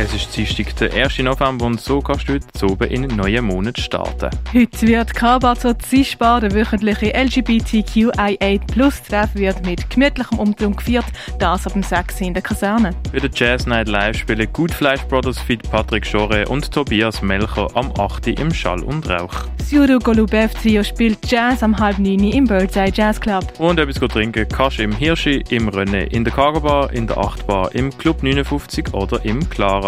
Es ist Dienstag, der 1. November und so kannst du heute oben in einen neuen Monat starten. Heute wird Kabazo Zischbar, der wöchentliche LGBTQIA Plus Treff wird mit gemütlichem Umtrunk gefeiert, das ab dem 6. in der Kaserne. Bei der Jazz Night Live spielen Good Fleisch Brothers fit Patrick Schore und Tobias Melcher am 8. im Schall und Rauch. Suru Golubev Trio spielt Jazz am halb 9 im Birdseye Jazz Club. Und etwas trinken kannst du im Hirschi, im René, in der Cargo Bar, in der 8 Bar, im Club 59 oder im Clara.